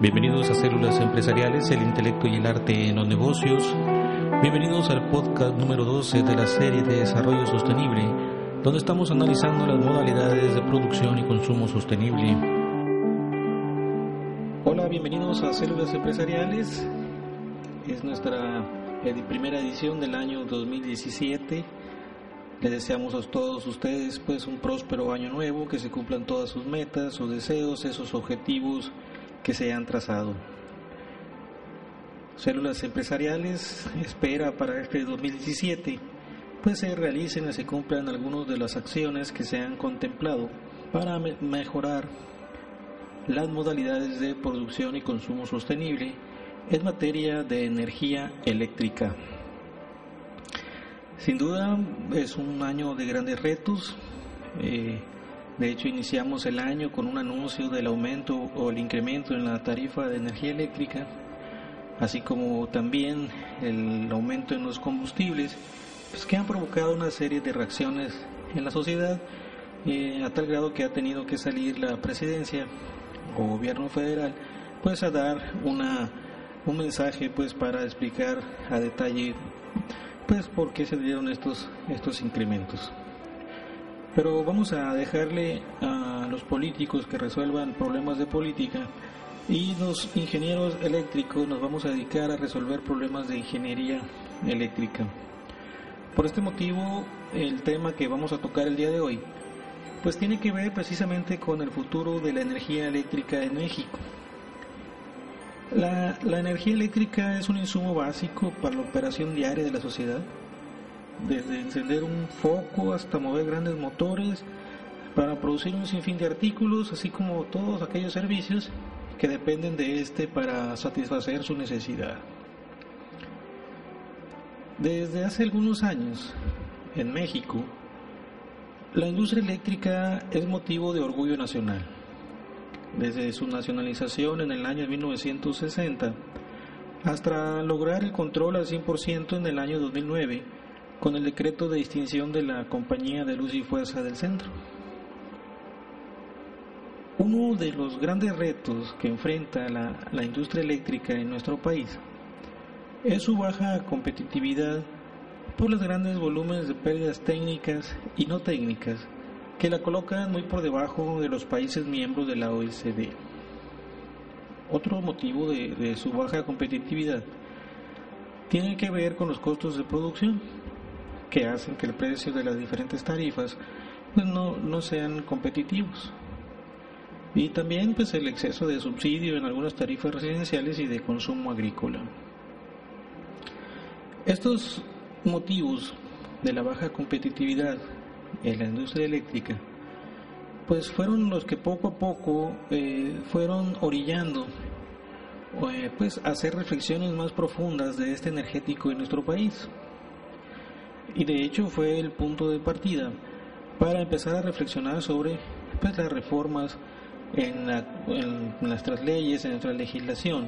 Bienvenidos a Células Empresariales, el intelecto y el arte en los negocios. Bienvenidos al podcast número 12 de la serie de Desarrollo Sostenible, donde estamos analizando las modalidades de producción y consumo sostenible. Hola, bienvenidos a Células Empresariales. Es nuestra primera edición del año 2017. Les deseamos a todos ustedes pues un próspero año nuevo, que se cumplan todas sus metas, sus deseos, esos objetivos que se han trazado. Células empresariales espera para este 2017 pues se realicen y se cumplan algunas de las acciones que se han contemplado para mejorar las modalidades de producción y consumo sostenible en materia de energía eléctrica. Sin duda es un año de grandes retos. Eh, de hecho, iniciamos el año con un anuncio del aumento o el incremento en la tarifa de energía eléctrica, así como también el aumento en los combustibles, pues, que han provocado una serie de reacciones en la sociedad, eh, a tal grado que ha tenido que salir la presidencia o gobierno federal, pues a dar una, un mensaje pues para explicar a detalle pues por qué se dieron estos, estos incrementos. Pero vamos a dejarle a los políticos que resuelvan problemas de política y los ingenieros eléctricos nos vamos a dedicar a resolver problemas de ingeniería eléctrica. Por este motivo, el tema que vamos a tocar el día de hoy, pues tiene que ver precisamente con el futuro de la energía eléctrica en México. La, la energía eléctrica es un insumo básico para la operación diaria de la sociedad desde encender un foco hasta mover grandes motores para producir un sinfín de artículos, así como todos aquellos servicios que dependen de este para satisfacer su necesidad. Desde hace algunos años, en México, la industria eléctrica es motivo de orgullo nacional. Desde su nacionalización en el año 1960 hasta lograr el control al 100% en el año 2009, con el decreto de distinción de la Compañía de Luz y Fuerza del Centro. Uno de los grandes retos que enfrenta la, industria eléctrica en nuestro país es su baja competitividad por los grandes volúmenes de pérdidas técnicas y no técnicas que la colocan muy por debajo de los países miembros de la OECD. Otro motivo de, de su baja competitividad tiene que ver con los costos de producción que hacen que el precio de las diferentes tarifas pues, no, no sean competitivos. Y también pues el exceso de subsidio en algunas tarifas residenciales y de consumo agrícola. Estos motivos de la baja competitividad en la industria eléctrica pues fueron los que poco a poco eh, fueron orillando eh, pues hacer reflexiones más profundas de este energético en nuestro país y de hecho fue el punto de partida para empezar a reflexionar sobre pues, las reformas en, nuestras leyes, en nuestra legislación,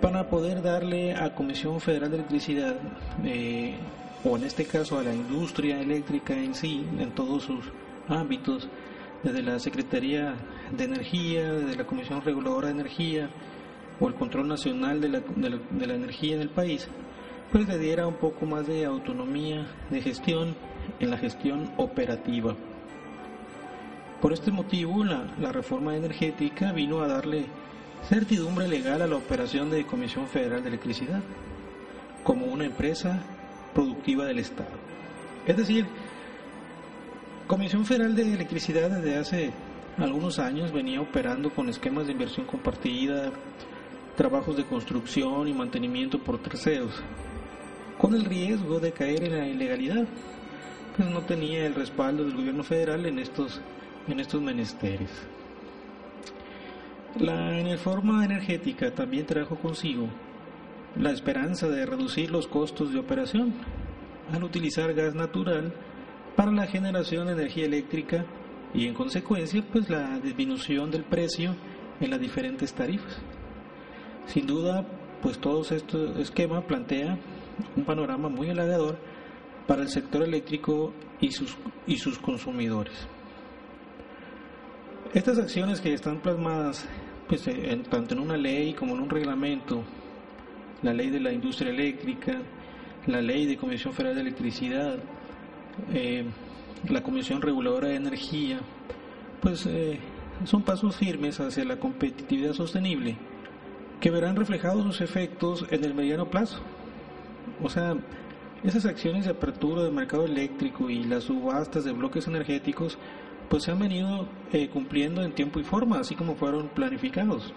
para poder darle a Comisión Federal de Electricidad, eh, o en este caso a la industria eléctrica en sí, en todos sus ámbitos, desde la Secretaría de Energía, desde la Comisión Reguladora de Energía, o el Control Nacional de la, de la Energía en el país, pues le diera un poco más de autonomía de gestión en la gestión operativa. Por este motivo, la, reforma energética vino a darle certidumbre legal a la operación de Comisión Federal de Electricidad como una empresa productiva del Estado. Es decir, Comisión Federal de Electricidad desde hace algunos años venía operando con esquemas de inversión compartida, trabajos de construcción y mantenimiento por terceros, con el riesgo de caer en la ilegalidad, pues no tenía el respaldo del gobierno federal en estos, en estos menesteres. La reforma energética también trajo consigo la esperanza de reducir los costos de operación al utilizar gas natural para la generación de energía eléctrica y en consecuencia pues la disminución del precio en las diferentes tarifas. Sin duda, pues todo este esquema plantea un panorama muy halagador para el sector eléctrico y sus, y sus consumidores. Estas acciones que están plasmadas pues, tanto en una ley como en un reglamento, la ley de la industria eléctrica, la ley de Comisión Federal de Electricidad, eh, la Comisión Reguladora de Energía, pues eh, son pasos firmes hacia la competitividad sostenible que verán reflejados sus efectos en el mediano plazo. O sea, esas acciones de apertura del mercado eléctrico y las subastas de bloques energéticos pues se han venido eh, cumpliendo en tiempo y forma, así como fueron planificados.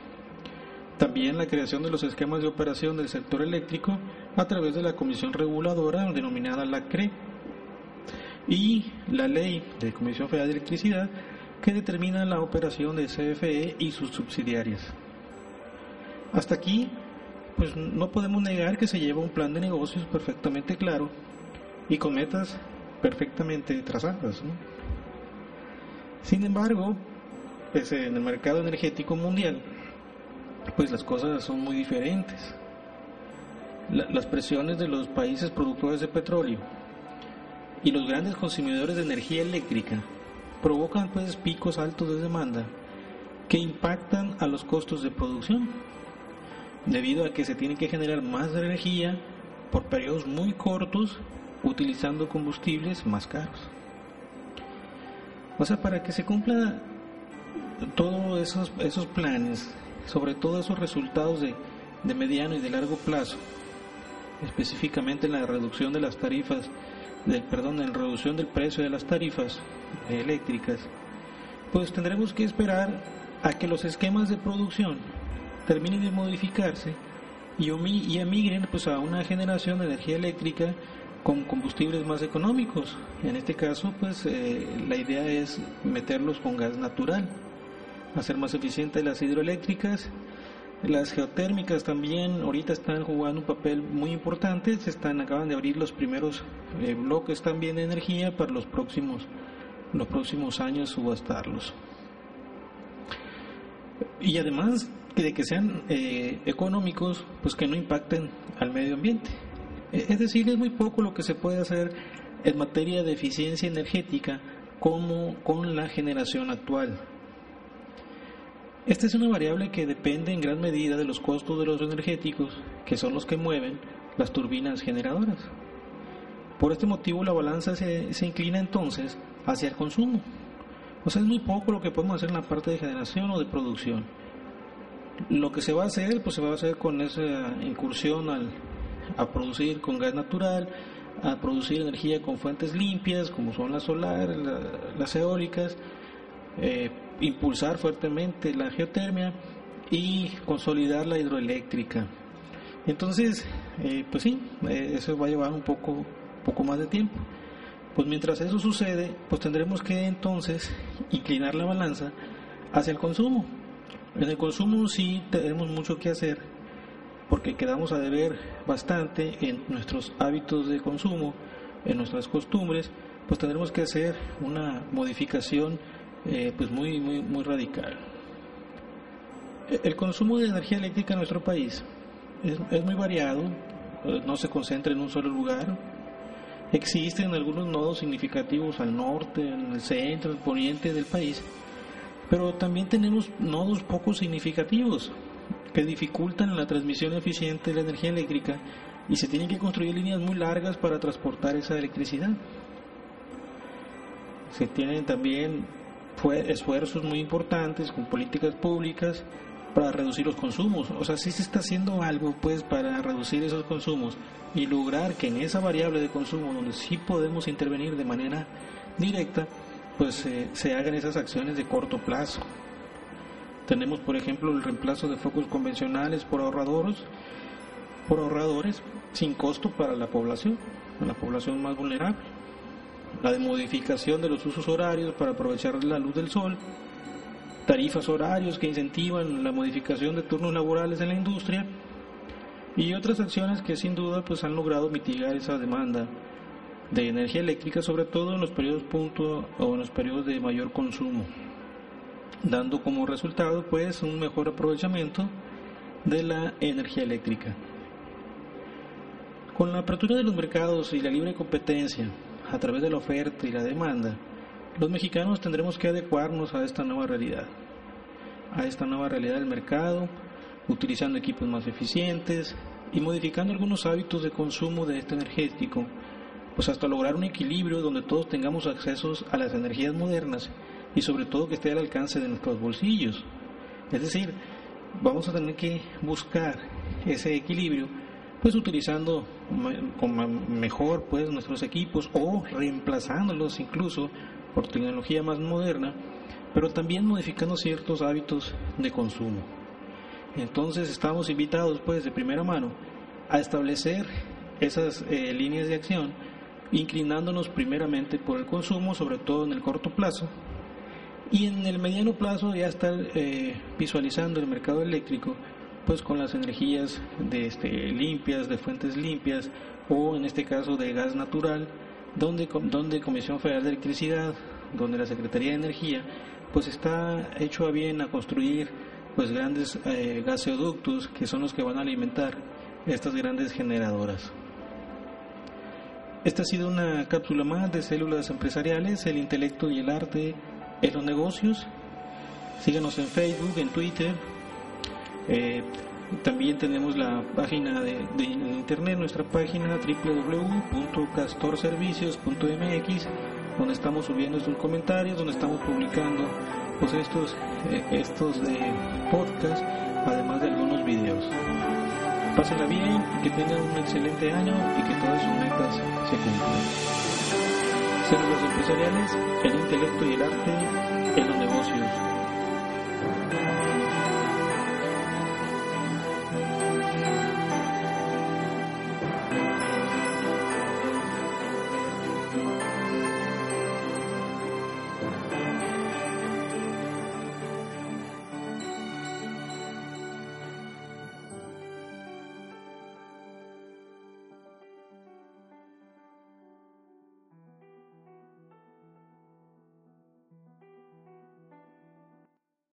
También la creación de los esquemas de operación del sector eléctrico a través de la Comisión Reguladora denominada la CRE y la Ley de Comisión Federal de Electricidad que determina la operación de CFE y sus subsidiarias. Hasta aquí, pues no podemos negar que se lleva un plan de negocios perfectamente claro y con metas perfectamente trazadas. Sin embargo, pues en el mercado energético mundial, pues las cosas son muy diferentes. las presiones de los países productores de petróleo y los grandes consumidores de energía eléctrica provocan pues picos altos de demanda que impactan a los costos de producción, debido a que se tiene que generar más energía por periodos muy cortos utilizando combustibles más caros. O sea, para que se cumpla todos esos, esos planes, sobre todo esos resultados de, de mediano y de largo plazo, específicamente en la reducción de las tarifas, del, perdón, en la reducción del precio de las tarifas eléctricas, pues tendremos que esperar a que los esquemas de producción terminen de modificarse y, emigren pues, a una generación de energía eléctrica con combustibles más económicos. En este caso, pues eh, la idea es meterlos con gas natural, hacer más eficientes las hidroeléctricas. Las geotérmicas también ahorita están jugando un papel muy importante, se están acaban de abrir los primeros eh, bloques también de energía para los próximos los próximos años subastarlos. Y además de que sean eh, económicos, pues que no impacten al medio ambiente. E, es decir, es muy poco lo que se puede hacer en materia de eficiencia energética como con la generación actual. Esta es una variable que depende en gran medida de los costos de los energéticos, que son los que mueven las turbinas generadoras. Por este motivo la balanza se, se inclina entonces hacia el consumo. O sea, es muy poco lo que podemos hacer en la parte de generación o de producción. Lo que se va a hacer, pues se va a hacer con esa incursión al, a producir con gas natural, a producir energía con fuentes limpias, como son la solar, las eólicas, eh, impulsar fuertemente la geotermia y consolidar la hidroeléctrica. Entonces, eh, pues sí, eh, eso va a llevar un poco, poco más de tiempo. Pues mientras eso sucede, pues tendremos que entonces inclinar la balanza hacia el consumo. En el consumo sí tenemos mucho que hacer porque quedamos a deber bastante en nuestros hábitos de consumo, en nuestras costumbres, pues tendremos que hacer una modificación eh, pues muy, muy, muy radical. El consumo de energía eléctrica en nuestro país es, es muy variado, eh, no se concentra en un solo lugar. Existen algunos nodos significativos al norte, en el centro, el poniente del país, pero también tenemos nodos poco significativos que dificultan la transmisión eficiente de la energía eléctrica y se tienen que construir líneas muy largas para transportar esa electricidad. Se tienen también esfuerzos muy importantes con políticas públicas para reducir los consumos. O sea, si se está haciendo algo pues para reducir esos consumos y lograr que en esa variable de consumo donde sí podemos intervenir de manera directa, pues se hagan esas acciones de corto plazo. Tenemos, por ejemplo, el reemplazo de focos convencionales por ahorradores, por ahorradores sin costo para la población, la población más vulnerable. la modificación de los usos horarios para aprovechar la luz del sol, tarifas horarios que incentivan la modificación de turnos laborales en la industria y otras acciones que sin duda pues han logrado mitigar esa demanda de energía eléctrica, sobre todo en los periodos punto o en los periodos de mayor consumo, dando como resultado pues un mejor aprovechamiento de la energía eléctrica. Con la apertura de los mercados y la libre competencia a través de la oferta y la demanda, los mexicanos tendremos que adecuarnos a esta nueva realidad, a esta nueva realidad del mercado, utilizando equipos más eficientes y modificando algunos hábitos de consumo de este energético pues hasta lograr un equilibrio donde todos tengamos accesos a las energías modernas y sobre todo que esté al alcance de nuestros bolsillos. Es decir, vamos a tener que buscar ese equilibrio pues utilizando con mejor pues nuestros equipos o reemplazándolos incluso por tecnología más moderna, pero también modificando ciertos hábitos de consumo. Entonces estamos invitados pues de primera mano a establecer esas eh, líneas de acción inclinándonos primeramente por el consumo, sobre todo en el corto plazo, y en el mediano plazo ya estar eh, visualizando el mercado eléctrico pues con las energías de este, limpias, de fuentes limpias o en este caso de gas natural, donde, donde Comisión Federal de Electricidad, donde la Secretaría de Energía pues está hecho a bien a construir pues grandes eh, gaseoductos que son los que van a alimentar estas grandes generadoras. Esta ha sido una cápsula más de células empresariales, el intelecto y el arte en los negocios. Síganos en Facebook, en Twitter. Eh, también tenemos la página de, internet, nuestra página www.castorservicios.mx, donde estamos subiendo sus comentarios, donde estamos publicando pues estos, eh, estos eh, podcasts, además de algunos videos. Pásenla bien, que tengan un excelente año y que todas sus metas se cumplan. Células empresariales, el intelecto y el arte en los negocios.